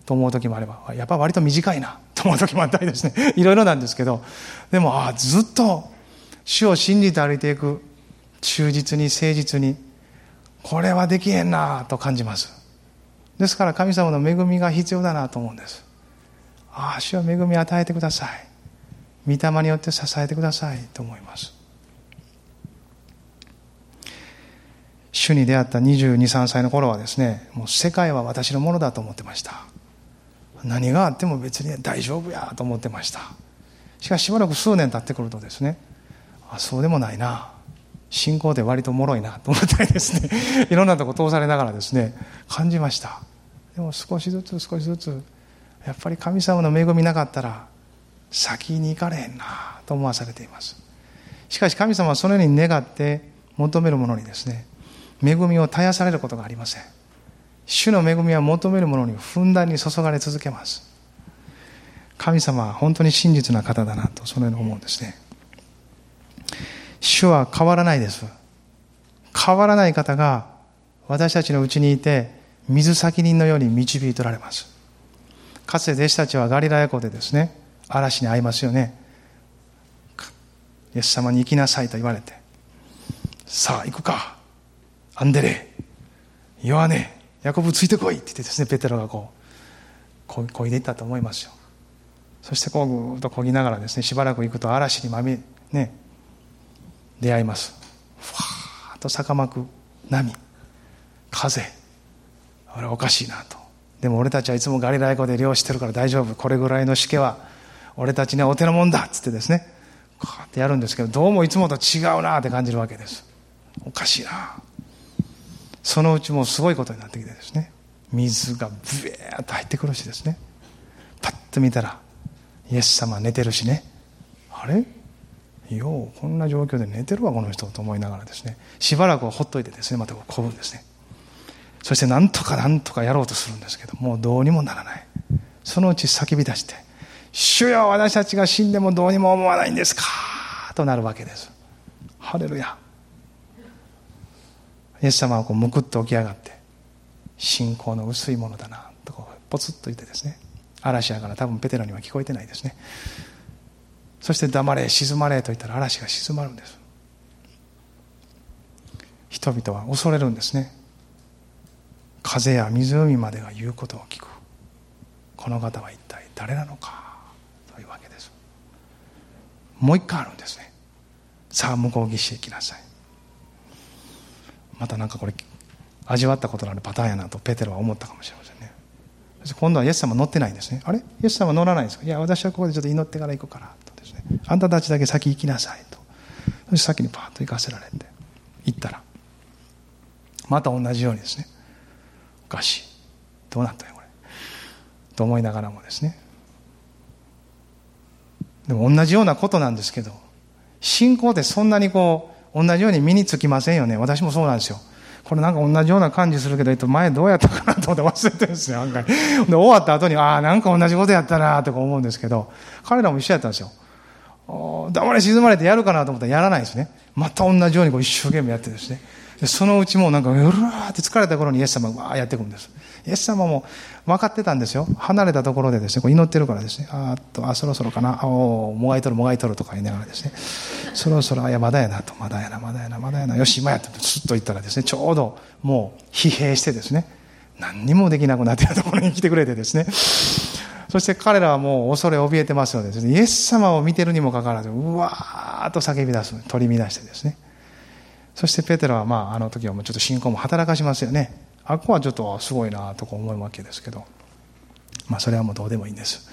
と思う時もあればやっぱ割と短いな。と思う時もあったりですね。いろいろなんですけど。でもああずっと主を信じて歩いていく。忠実に誠実に。これはできへんな。と感じます。ですから神様の恵みが必要だなと思うんです。ああ主は恵み与えてください。御霊によって支えてください。と思います。主に出会った22、3歳の頃はですね、もう世界は私のものだと思ってました。何があっても別に大丈夫やと思ってました。しかししばらく数年経ってくるとですね、あ、そうでもないな。信仰で割と脆いなと思ったりですね、いろんなとこ通されながらですね、感じました。でも少しずつ少しずつ、やっぱり神様の恵みなかったら先に行かれへんなと思わされています。しかし神様はそのように願って求めるものにですね、恵みを絶やされることがありません主の恵みは求めるものにふんだんに注がれ続けます神様は本当に真実な方だなと、そのように思うんですね。主は変わらないです。変わらない方が私たちのうちにいて、水先人のように導いておられます。かつて弟子たちはガリラヤ湖でですね、嵐に遭いますよね。イエス様に行きなさいと言われて、さあ行くか。アンデレ、ヨハネ、ヤコブついてこいって言ってですね、ペテロがこう、こいでいったと思いますよ。そしてこうぐっとこぎながらですね、しばらく行くと嵐にまみ、ね、出会います。ふわーっと逆まく波、風。あれおかしいなと。でも俺たちはいつもガリラヤ湖で漁してるから大丈夫。これぐらいのしけは俺たちにはお手のもんだっつってですね、こうやってやるんですけど、どうもいつもと違うなって感じるわけです。おかしいな。そのうちもうすごいことになってきてですね、水がブエーっと入ってくるしですね、パッと見たら、イエス様寝てるしね、あれ？よう、こんな状況で寝てるわ、この人と思いながらですね、しばらくほっといてですね、またこぶんですね。そしてなんとかなんとかやろうとするんですけど、もうどうにもならない。そのうち叫び出して、主よ、私たちが死んでもどうにも思わないんですか？となるわけです。ハレルヤ。イエス様はこうむくっと起き上がって、信仰の薄いものだな、とこうポツッと言ってですね、嵐やから多分ペテロには聞こえてないですね。そして黙れ、静まれと言ったら嵐が静まるんです。人々は恐れるんですね。風や湖までが言うことを聞く。この方は一体誰なのかというわけです。もう一回あるんですね。さあ向こう岸へ行きなさい。またなんかこれ味わったことのあるパターンやなとペテロは思ったかもしれませんね。今度はイエス様乗ってないんですね。あれ？イエス様乗らないんですか？いや私はここでちょっと祈ってから行くからとですね。あんたたちだけ先行きなさいと。そして先にパーッと行かせられて。行ったら。また同じようにですね。おかしい。どうなったよこれ。と思いながらもですね。でも同じようなことなんですけど信仰ってそんなにこう同じように身につきませんよね。私もそうなんですよ。これなんか同じような感じするけど、えっと、前どうやったかなと思って忘れてるんですよ、案外。で、終わった後に、ああ、なんか同じことやったなとか思うんですけど、彼らも一緒やったんですよ。黙れ沈まれてやるかなと思ったらやらないですね。また同じようにこう一生懸命やってですね。でそのうちもうなんか、うらーって疲れた頃にイエス様がわーやってくるんです。イエス様も分かってたんですよ。離れたところでですね、こう祈ってるからですね、あっと、あ、そろそろかな、あおもがいとるもがいとるとか言いながらですね、そろそろ、あ、いや、まだやなと、まだやな、まだやな、まだやな、よし、今やって、スッと言ったらですね、ちょうどもう疲弊してですね、何にもできなくなっているところに来てくれてですね、そして彼らはもう恐れ怯えてますのでです、ね、イエス様を見てるにもかかわらず、うわーっと叫び出す、取り乱してですね、そしてペテロはまああの時はもうちょっと信仰も働かしますよね。あっこはちょっとすごいなとか思うわけですけど、まあそれはもうどうでもいいんです。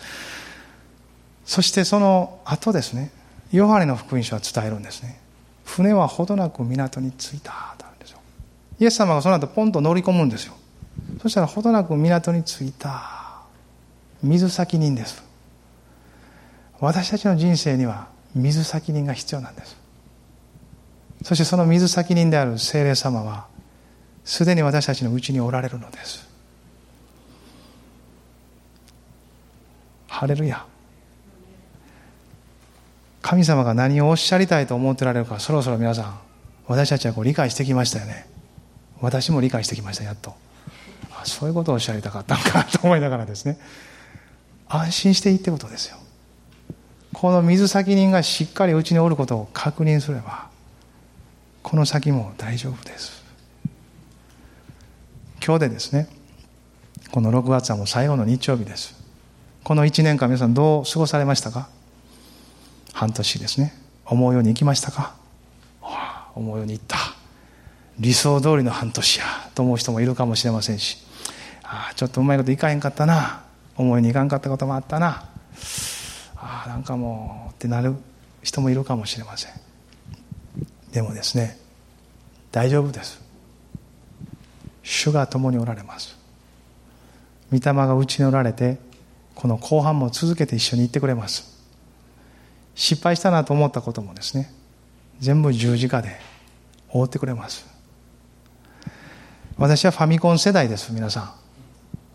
そしてその後ですね、ヨハネの福音書は伝えるんですね。船はほどなく港に着いたとあるんですよ。イエス様がその後ポンと乗り込むんですよ。そしたらほどなく港に着いた。水先人です。私たちの人生には水先人が必要なんです。そしてその水先人である精霊様はすでに私たちのうちにおられるのです。ハレルヤ。神様が何をおっしゃりたいと思ってられるかそろそろ皆さん私たちはこう理解してきましたよね。私も理解してきましたやっと。あそういうことをおっしゃりたかったのかと思いながらですね。安心していいってことですよ。この水先人がしっかりうちにおることを確認すればこの先も大丈夫です。今日でですねこの6月はもう最後の日曜日です。この1年間皆さんどう過ごされましたか？半年ですね。思うようにいきましたか？思うようにいった。理想通りの半年やと思う人もいるかもしれませんし。ああちょっとうまいこといかへんかったな。思いにいかんかったこともあったな。ああなんかもうってなる人もいるかもしれません。でもですね大丈夫です。主が共におられます。御霊がうちにおられてこの後半も続けて一緒に行ってくれます。失敗したなと思ったこともですね全部十字架で覆ってくれます。私はファミコン世代です皆さん。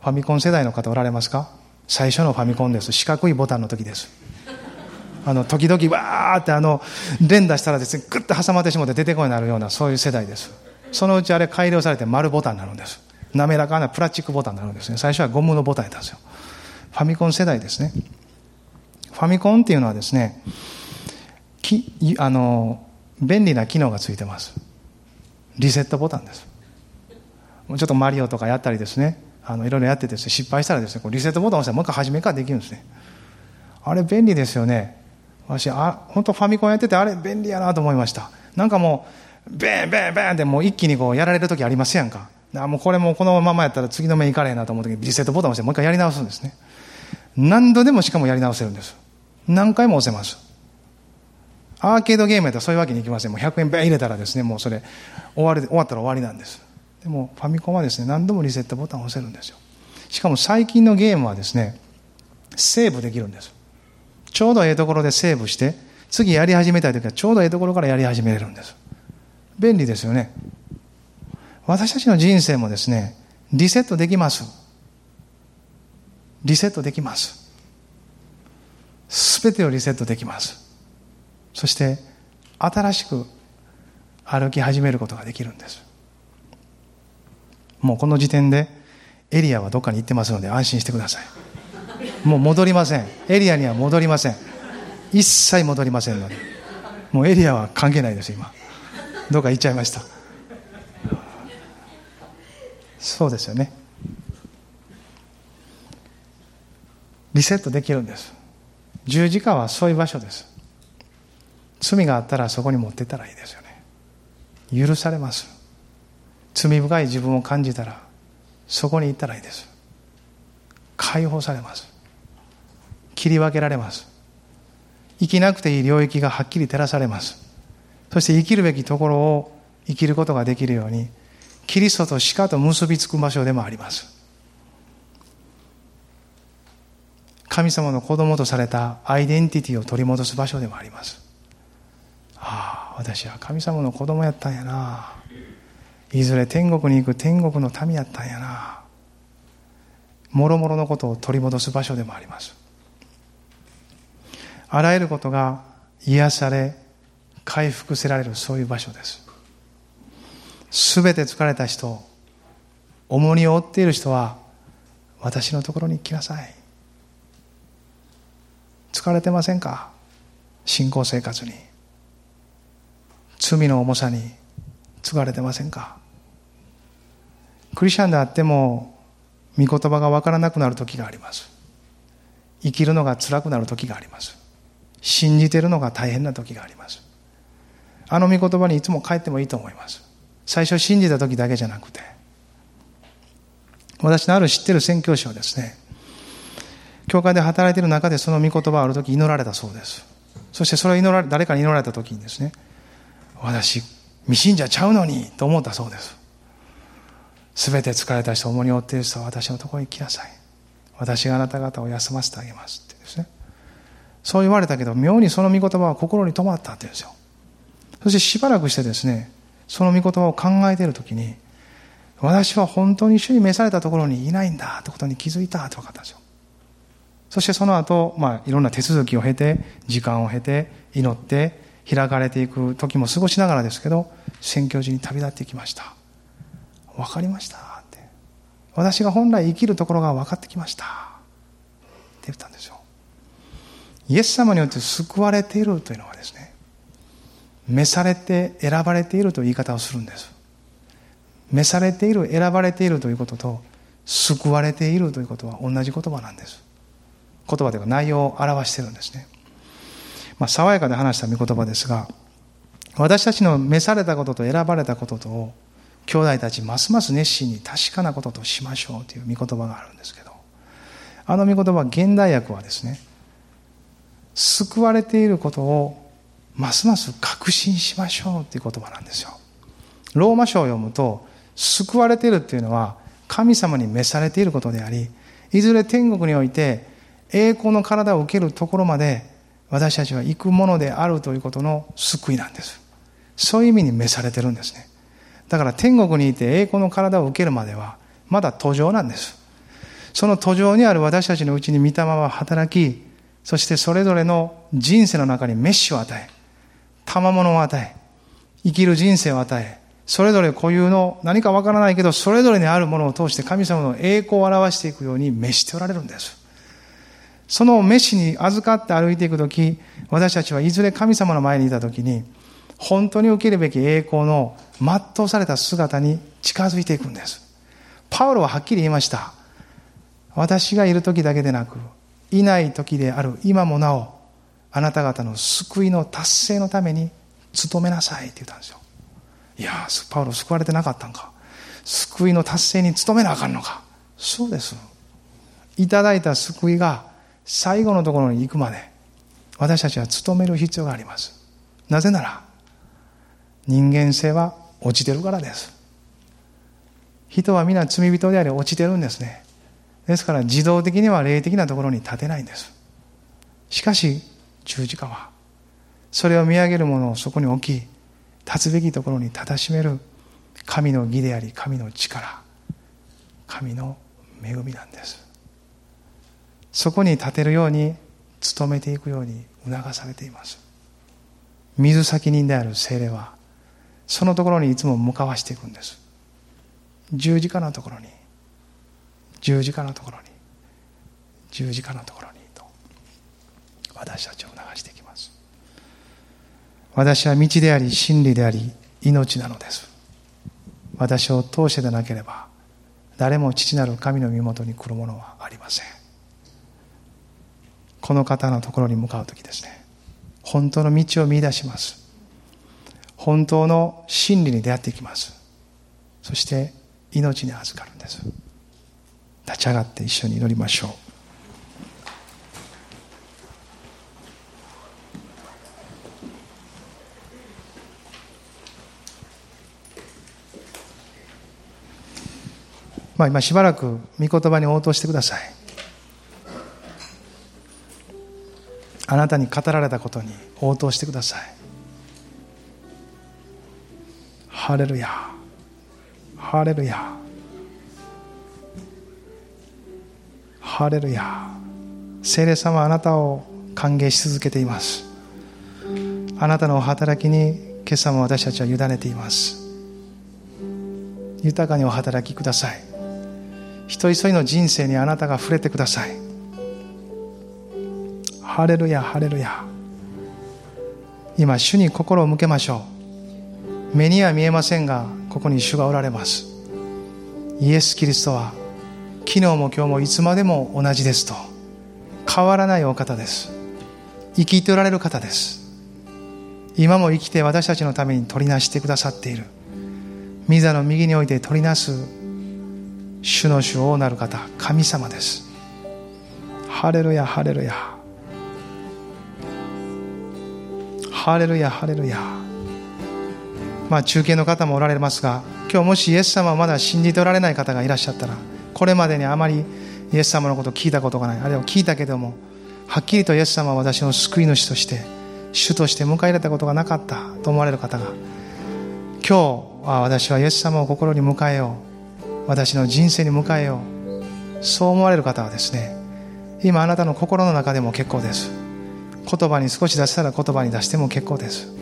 ファミコン世代の方おられますか？最初のファミコンです。四角いボタンの時です。あの、時々わーってあの、連打したらですね、ぐっと挟まってしまって出てこいになるような、そういう世代です。そのうちあれ改良されて丸ボタンになるんです。滑らかなプラスチックボタンになるんですね。最初はゴムのボタンやったんですよ。ファミコン世代ですね。ファミコンっていうのはですね、きあの、便利な機能がついてます。リセットボタンです。ちょっとマリオとかやったりですね、あのいろいろやってですね、失敗したらですね、こうリセットボタンを押したらもう一回初めからできるんですね。あれ便利ですよね。私、あ、本当ファミコンやっててあれ便利やなと思いました。なんかもう、ベンベンベンってもう一気にこうやられる時ありますやんか？あもうこれもこのままやったら次の目いかれへんなと思う時リセットボタン押してもう一回やり直すんですね。何度でもしかもやり直せるんです。何回も押せます。アーケードゲームやったらそういうわけにいきません。もう100円ベン入れたらですね、もうそれ終わり終わったら終わりなんです。でもファミコンはですね、何度もリセットボタン押せるんですよ。しかも最近のゲームはですね、セーブできるんです。ちょうどええところでセーブして、次やり始めたい時はちょうどええところからやり始めれるんです。便利ですよね。私たちの人生もですね、リセットできます。リセットできます。すべてをリセットできます。そして、新しく歩き始めることができるんです。もうこの時点でエリアはどっかに行ってますので安心してください。もう戻りません。エリアには戻りません。一切戻りませんので。もうエリアは関係ないです、今。どっか行っちゃいました。そうですよね。リセットできるんです。十字架はそういう場所です。罪があったらそこに持ってったらいいですよね。許されます。罪深い自分を感じたらそこに行ったらいいです解放されます切り分けられます。生きなくていい領域がはっきり照らされます。そして生きるべきところを生きることができるようにキリストと鹿と結びつく場所でもあります。神様の子供とされたアイデンティティを取り戻す場所でもあります。ああ私は神様の子供やったんやな。いずれ天国に行く天国の民やったんやな。もろもろのことを取り戻す場所でもあります。あらゆることが癒され回復せられるそういう場所です。すべて疲れた人重荷を負っている人は私のところに来なさい。疲れてませんか？信仰生活に。罪の重さに継がれてませんか？クリスチャンであっても御言葉がわからなくなる時があります。生きるのが辛くなる時があります。信じてるのが大変な時がありますあの御言葉にいつも帰ってもいいと思います最初信じた時だけじゃなくて私のある知ってる宣教師はですね教会で働いている中でその御言葉ある時祈られたそうですそしてそれを祈られ誰かに祈られた時にですね私未信者ちゃうのにと思ったそうです。すべて疲れた人、重荷を負っている人は私のところに来なさい。私があなた方を休ませてあげます。そう言われたけど、妙にその御言葉は心に留まったって言うんですよ。そしてしばらくしてですね、その御言葉を考えているときに、私は本当に主に召されたところにいないんだってことに気づいたって分かったんですよ。そしてその後、まあ、いろんな手続きを経て、時間を経て、祈って、開かれていく時も過ごしながらですけど、宣教時に旅立ってきました。分かりましたって。私が本来生きるところが分かってきました。って言ったんですよ。イエス様によって救われているというのはですね、召されて選ばれているという言い方をするんです。召されている、選ばれているということと、救われているということは同じ言葉なんです。言葉というか内容を表しているんですね。まあ、爽やかで話した御言葉ですが、私たちの召されたことと選ばれたこととを、兄弟たちますます熱心に確かなこととしましょうという御言葉があるんですけど、あの御言葉、現代訳はですね、救われていることをますます確信しましょうという言葉なんですよ。ローマ書を読むと、救われているというのは神様に召されていることであり、いずれ天国において栄光の体を受けるところまで私たちは行くものであるということの救いなんです。そういう意味に召されてるんですね。だから天国にいて栄光の体を受けるまでは、まだ途上なんです。その途上にある私たちのうちに御霊は働き、そしてそれぞれの人生の中にメッシュを与え、賜物を与え、生きる人生を与え、それぞれ固有の何かわからないけど、それぞれにあるものを通して神様の栄光を表していくように召しておられるんです。その召しに預かって歩いていくとき、私たちはいずれ神様の前にいたときに、本当に受けるべき栄光の全うされた姿に近づいていくんです。パウロははっきり言いました。私がいる時だけでなく、いない時である今もなお、あなた方の救いの達成のために努めなさいって言ったんですよ。いやパウロ救われてなかったんか。救いの達成に努めなあかんのか。そうです。いただいた救いが最後のところに行くまで、私たちは努める必要があります。なぜなら、人間性は落ちてるからです。人は皆罪人であり落ちてるんですね。ですから自動的には霊的なところに立てないんです。しかし、十字架は、それを見上げるものをそこに置き、立つべきところに立たしめる神の義であり、神の力、神の恵みなんです。そこに立てるように、努めていくように促されています。水先人である精霊は、そのところにいつも向かわしていくんです。十字架のところに、十字架のところに、十字架のところにと、私たちを流していきます。私は道であり、真理であり、命なのです。私を通してでなければ、誰も父なる神の身元に来るものはありません。この方のところに向かう時ですね。本当の道を見出します。本当の真理に出会っていきます。そして命に預かるんです。立ち上がって一緒に祈りましょう。まあ今しばらく御言葉に応答してください。あなたに語られたことに応答してください。ハレルヤハレルヤハレルヤ。聖霊様あなたを歓迎し続けています。あなたのお働きに今朝も私たちは委ねています。豊かにお働きください。一人一人の人生にあなたが触れてください。ハレルヤハレルヤ。今主に心を向けましょう。目には見えませんがここに主がおられます。イエス・キリストは昨日も今日もいつまでも同じですと。変わらないお方です。生きておられる方です。今も生きて私たちのために取りなしてくださっている。御座の右において取りなす主の主王なる方神様です。ハレルヤハレルヤ。ハレルヤハレルヤ。まあ、中継の方もおられますが今日もしイエス様をまだ信じておられない方がいらっしゃったらこれまでにあまりイエス様のことを聞いたことがない。あるいは聞いたけどもはっきりとイエス様は私の救い主として主として迎え入れたことがなかったと思われる方が今日は私はイエス様を心に迎えよう私の人生に迎えようそう思われる方はですね今あなたの心の中でも結構です。言葉に少し出したら言葉に出しても結構です。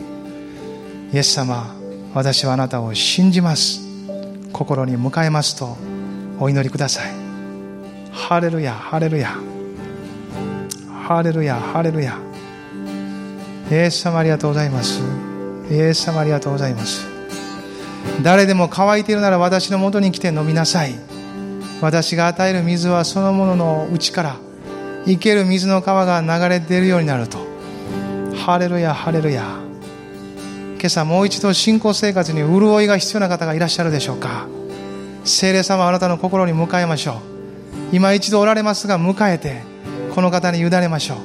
イエス様私はあなたを信じます。心に迎えますとお祈りください。ハレルヤハレルヤ。ハレルヤハレルヤ。イエス様ありがとうございます。イエス様ありがとうございます。誰でも乾いているなら私のもとに来て飲みなさい。私が与える水はそのものの内から生ける水の川が流れ出るようになると。ハレルヤハレルヤ。今朝もう一度信仰生活に潤いが必要な方がいらっしゃるでしょうか。聖霊様あなたの心に迎えましょう。今一度おられますが迎えてこの方に委ねましょう。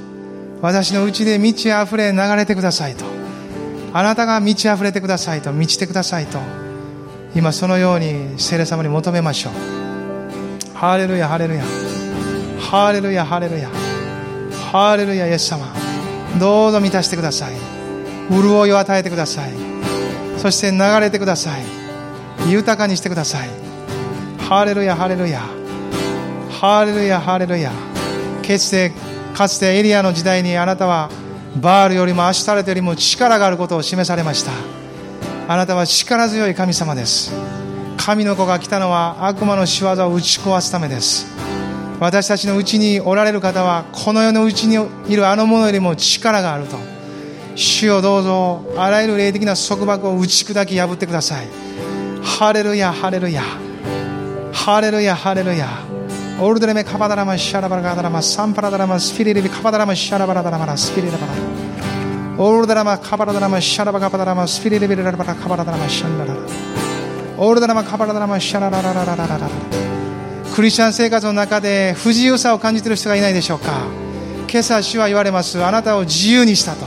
私のうちで満ち溢れ流れてくださいと。あなたが満ち溢れてくださいと満ちてくださいと。今そのように聖霊様に求めましょう。ハレルヤハレルヤ。ハレルヤハレルヤ。ハレルヤイエス様。どうぞ満たしてください。潤いを与えてください。そして流れてください。豊かにしてください。ハレルヤハレルヤハレルヤハレルヤかつてかつてエリアの時代にあなたはバールよりもアシュタレトよりも力があることを示されました。あなたは力強い神様です。神の子が来たのは悪魔の仕業を打ち壊すためです。私たちのうちにおられる方はこの世のうちにいるあの者よりも力があると。主をどうぞあらゆる霊的な束縛を打ち砕き破ってください。ハレルヤハレルヤ。ハレルヤハレルヤオールデレメカバダラマシャラバラガダラマサンパラダラマスピリリビカバダラマシャラバラダラマラスピリリバラオールデラマカバラダラマシャラバカバダラマスピリリビラバラカバラダラマシャンダラオールデラマカバラダラマシャララララララララクリスチャン生活の中で不自由さを感じている人がいないでしょうか今朝主は言われますあなたを自由にしたと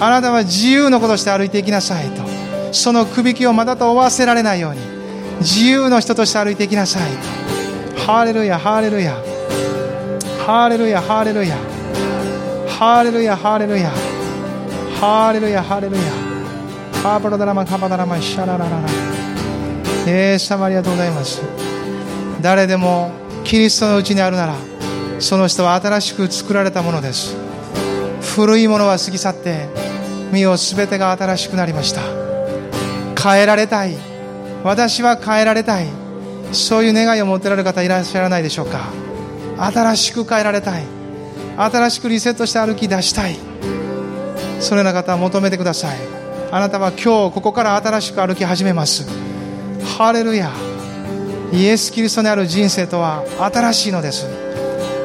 あなたは自由のことして歩いていきなさいとそのくびきをまたと負わせられないように自由の人として歩いていきなさい。ハーレルヤハーレルヤ。ハーレルヤハーレルヤ。ハーレルヤハーレルヤ。ハーレルヤハーレルヤ。ハーパラダラマカパダラマシャララララ。えー、様ありがとうございます。誰でもキリストのうちにあるならその人は新しく作られたものです。古いものは過ぎ去って身を全てが新しくなりました。変えられたい。私は変えられたい。そういう願いを持ってられる方いらっしゃらないでしょうか。新しく変えられたい。新しくリセットして歩き出したい。そのような方は求めてください。あなたは今日ここから新しく歩き始めます。ハレルヤ。イエス・キリストにある人生とは新しいのです。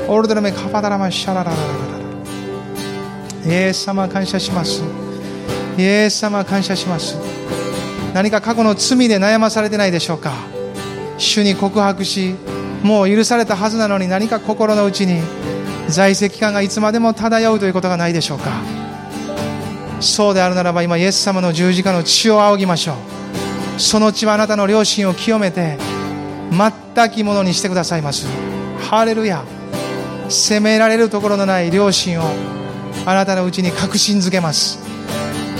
オールドラメカパダラマシャラララララ。イエス様感謝します。イエス様感謝します。何か過去の罪で悩まされてないでしょうか？主に告白しもう許されたはずなのに何か心の内に在籍感がいつまでも漂うということがないでしょうか？そうであるならば今イエス様の十字架の血を仰ぎましょう。その血はあなたの良心を清めて全きものにしてくださいます。ハレルヤ。責められるところのない良心をあなたのうちに確信づけます。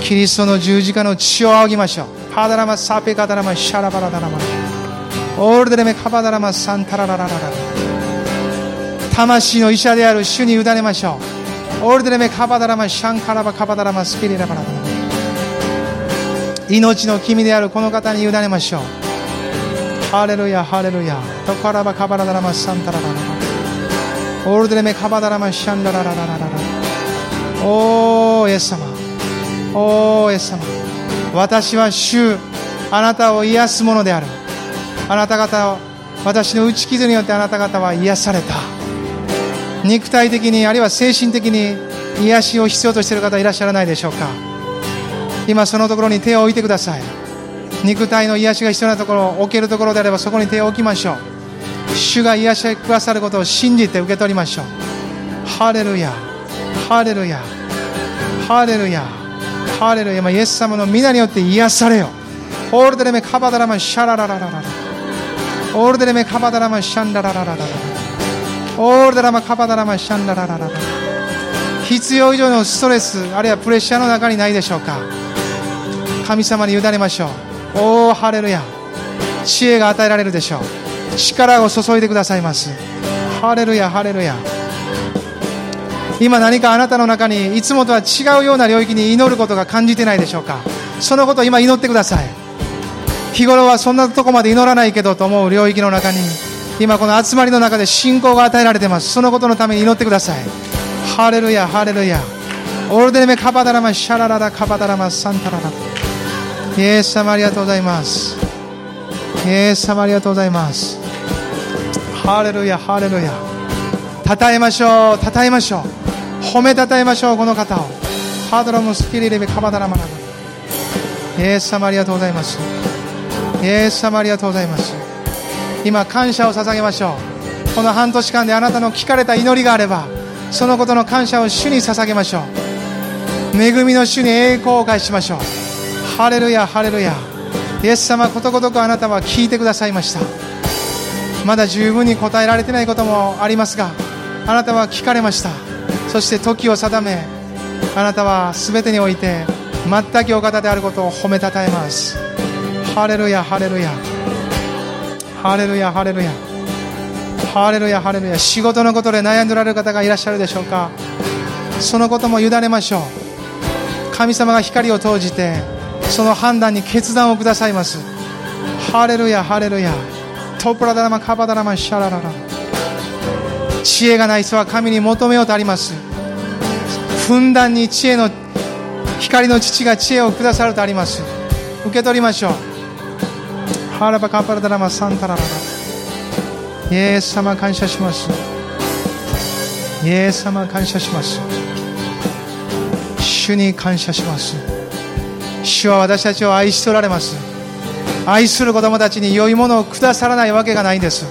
キリストの十字架の血を仰ぎましょう。ハダラマサペカダラマシャラバラダラマオールデレメカバダラマサンタラララララ魂の医者である主に委ねましょうオールデレメカバダラマシャンカラバカバダラマスピリラバラダラ命の君であるこの方に委ねましょうハレルヤハレルヤトカラバカバラダラマサンタララララオールデレメカバダラマシャンダララララララおーイエス様おーイエス様私は主あなたを癒すものであるあなた方を私の打ち傷によってあなた方は癒された肉体的にあるいは精神的に癒しを必要としている方いらっしゃらないでしょうか今そのところに手を置いてください肉体の癒しが必要なところ置けるところであればそこに手を置きましょう主が癒してくださることを信じて受け取りましょうハレルヤハレルヤハレルヤハレルヤイエス様の皆によって癒されよ。オールデレメカバダラマシャラララララ。オールデレメカバダラマシャンラララララ。ラオールデラマカバダラマシャンララララ。ラ必要以上のストレスあるいはプレッシャーの中にないでしょうか。神様に委ねましょう。おおハレルヤ。知恵が与えられるでしょう。力を注いでくださいます。ハレルヤハレルヤ。今何かあなたの中にいつもとは違うような領域に祈ることが感じてないでしょうか。そのことを今祈ってください。日頃はそんなとこまで祈らないけどと思う領域の中に今この集まりの中で信仰が与えられてます。そのことのために祈ってください。ハレルヤハレルヤ。オールデレメカバダラマシャラララカバダラマサンタララ。イエス様ありがとうございます。イエス様ありがとうございます。ハレルヤハレルヤ。称えましょう称えましょう。褒めたたえましょうこの方を。ハードロムスピリレベカバダラマナイエス様ありがとうございます。イエス様ありがとうございます。今感謝を捧げましょう。この半年間であなたの聞かれた祈りがあればそのことの感謝を主に捧げましょう。恵みの主に栄光を返しましょう。ハレルヤハレルヤ。イエス様ことごとくあなたは聞いてくださいました。まだ十分に答えられてないこともありますがあなたは聞かれました。そして時を定めあなたは全てにおいて全くお方であることを褒めたたえます。ハレルヤハレルヤ。ハレルヤハレルヤ。ハレルヤハレルヤ。仕事のことで悩んでおられる方がいらっしゃるでしょうか。そのことも委ねましょう。神様が光を投じてその判断に決断をくださいます。ハレルヤハレルヤ。トプラダラマカバダラマシャラララ。知恵がない人は神に求めようとあります。ふんだんに知恵の光の父が知恵をくださるとあります。受け取りましょう。ハラバカパラダラマサンタラララ。イエス様感謝します。イエス様感謝します。主に感謝します。主は私たちを愛しておられます。愛する子供たちに良いものをくださらないわけがないんです。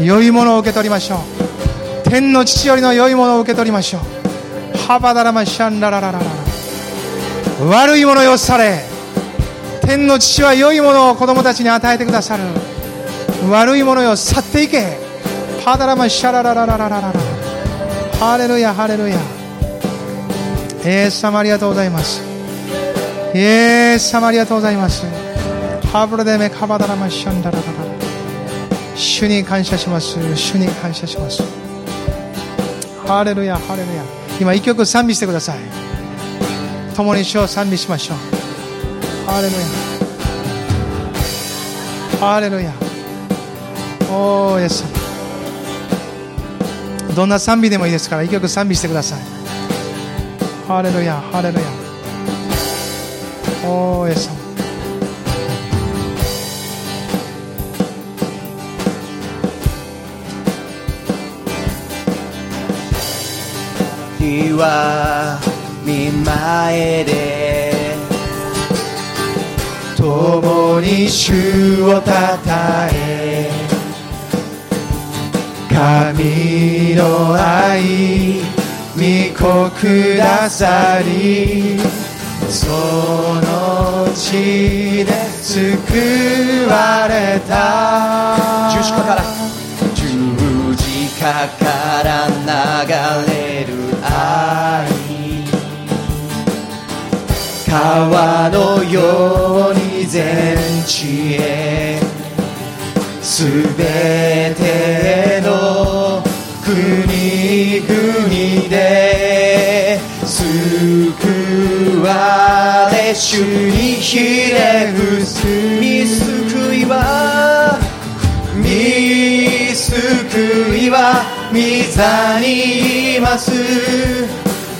良いものを受け取りましょう。天の父よりの良いものを受け取りましょう。ハバダラマシャンラララララ。悪いものよされ。天の父は良いものを子供たちに与えてくださる。悪いものよ去っていけ。パダラマシャラララララララ。ハレルヤハレルヤ。イエス様ありがとうございます。イエス様ありがとうございます。ハブルデメカバダラマシャンダラララ。主に感謝します。主に感謝します。ハレルヤハレルヤ。今一曲賛美してください。共に主を賛美しましょう。ハレルヤ。ハレルヤ。おーイエス。どんな賛美でもいいですから一曲賛美してください。ハレルヤハレルヤ。おーイエス様。は見前で共に主をたたえ。神の愛御子くださり。その地で救われた。十字架から。十字架から流れ川のように全地へすべての国々で救われ主にひれ伏す。見救いは見救いは御座にいます。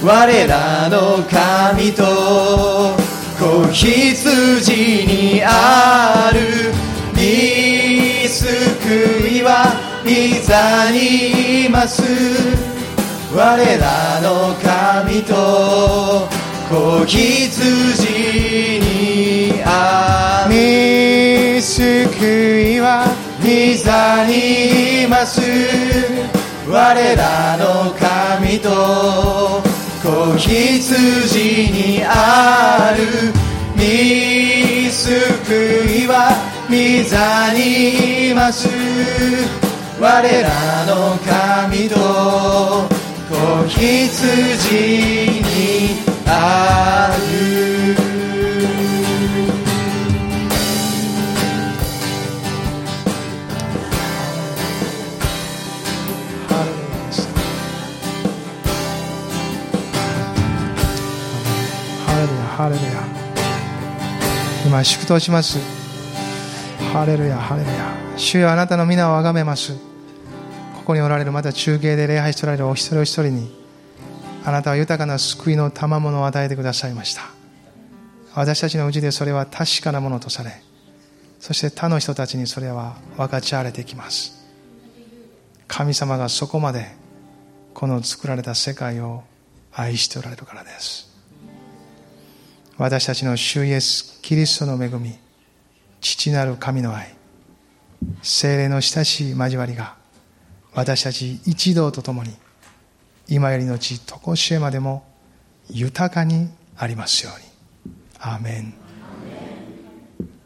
我らの神と子羊にある。見救いは御座にいます。我らの神と子羊にある。見救いは御座にいます。我らの神と子羊にある。見救いは御座にいます。我らの神と子羊にある。ハレルヤ。今祝祷します。ハレルヤハレルヤ。主よあなたの皆をあがめます。ここにおられるまた中継で礼拝しておられるお一人お一人にあなたは豊かな救いの賜物を与えてくださいました。私たちのうちでそれは確かなものとされそして他の人たちにそれは分かち合われていきます。神様がそこまでこの作られた世界を愛しておられるからです。私たちの主イエスキリストの恵み父なる神の愛精霊の親しい交わりが私たち一同と共に今よりのちとこしえまでも豊かにありますように。アーメン。